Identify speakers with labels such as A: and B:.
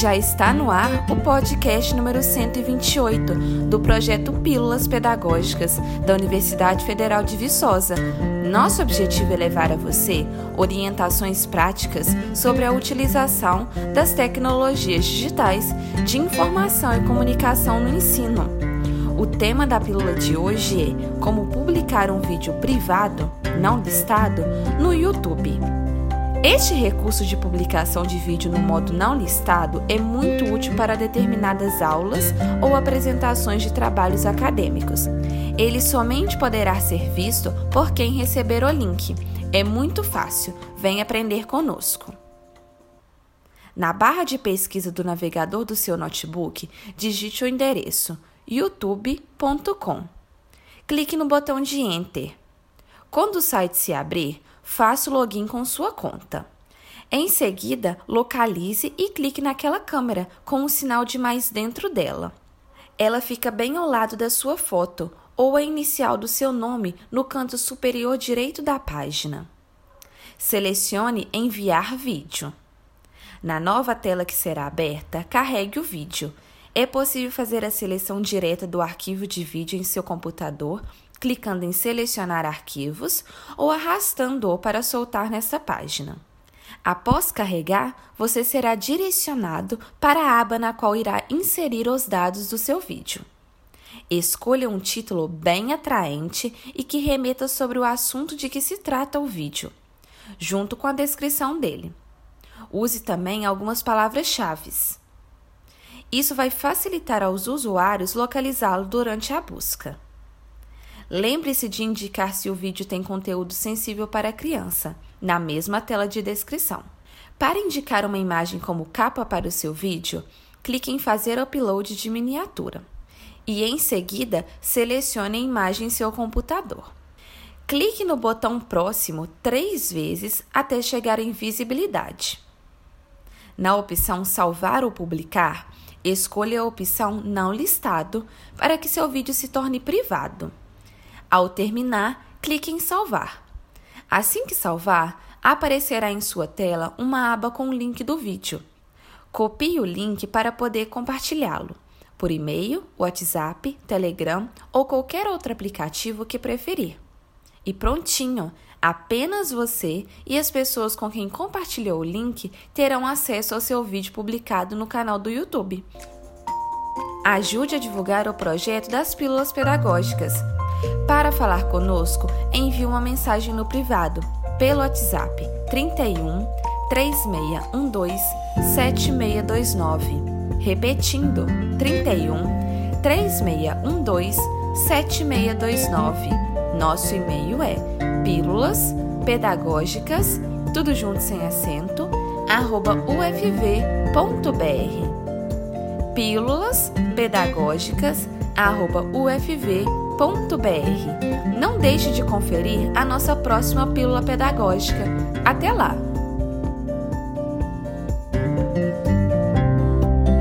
A: Já está no ar o podcast número 128 do projeto Pílulas Pedagógicas da Universidade Federal de Viçosa. Nosso objetivo é levar a você orientações práticas sobre a utilização das tecnologias digitais de informação e comunicação no ensino. O tema da pílula de hoje é como publicar um vídeo privado, não listado, no YouTube. Este recurso de publicação de vídeo no modo não listado é muito útil para determinadas aulas ou apresentações de trabalhos acadêmicos. Ele somente poderá ser visto por quem receber o link. É muito fácil, vem aprender conosco. Na barra de pesquisa do navegador do seu notebook, digite o endereço youtube.com. Clique no botão de Enter. Quando o site se abrir, faça o login com sua conta. Em seguida, localize e clique naquela câmera com o sinal de mais dentro dela. Ela fica bem ao lado da sua foto ou a inicial do seu nome no canto superior direito da página. Selecione Enviar vídeo. Na nova tela que será aberta, carregue o vídeo. É possível fazer a seleção direta do arquivo de vídeo em seu computador clicando em Selecionar arquivos ou arrastando-o para soltar nessa página. Após carregar, você será direcionado para a aba na qual irá inserir os dados do seu vídeo. Escolha um título bem atraente e que remeta sobre o assunto de que se trata o vídeo, junto com a descrição dele. Use também algumas palavras-chave. Isso vai facilitar aos usuários localizá-lo durante a busca. Lembre-se de indicar se o vídeo tem conteúdo sensível para criança, na mesma tela de descrição. Para indicar uma imagem como capa para o seu vídeo, clique em Fazer upload de miniatura e, em seguida, selecione a imagem em seu computador. Clique no botão Próximo três vezes até chegar em Visibilidade. Na opção Salvar ou Publicar, escolha a opção Não listado para que seu vídeo se torne privado. Ao terminar, clique em Salvar. Assim que salvar, aparecerá em sua tela uma aba com o link do vídeo. Copie o link para poder compartilhá-lo por e-mail, WhatsApp, Telegram ou qualquer outro aplicativo que preferir. E prontinho! Apenas você e as pessoas com quem compartilhou o link terão acesso ao seu vídeo publicado no canal do YouTube. Ajude a divulgar o projeto das Pílulas Pedagógicas. Para falar conosco, envie uma mensagem no privado pelo WhatsApp 31 3612 7629. Repetindo, 31 3612 7629. Nosso e-mail é pílulas pedagógicas, tudo junto sem acento, arroba ufv.br. Pílulas pedagógicas, arroba ufv.br não deixe de conferir a nossa próxima pílula pedagógica. Até lá!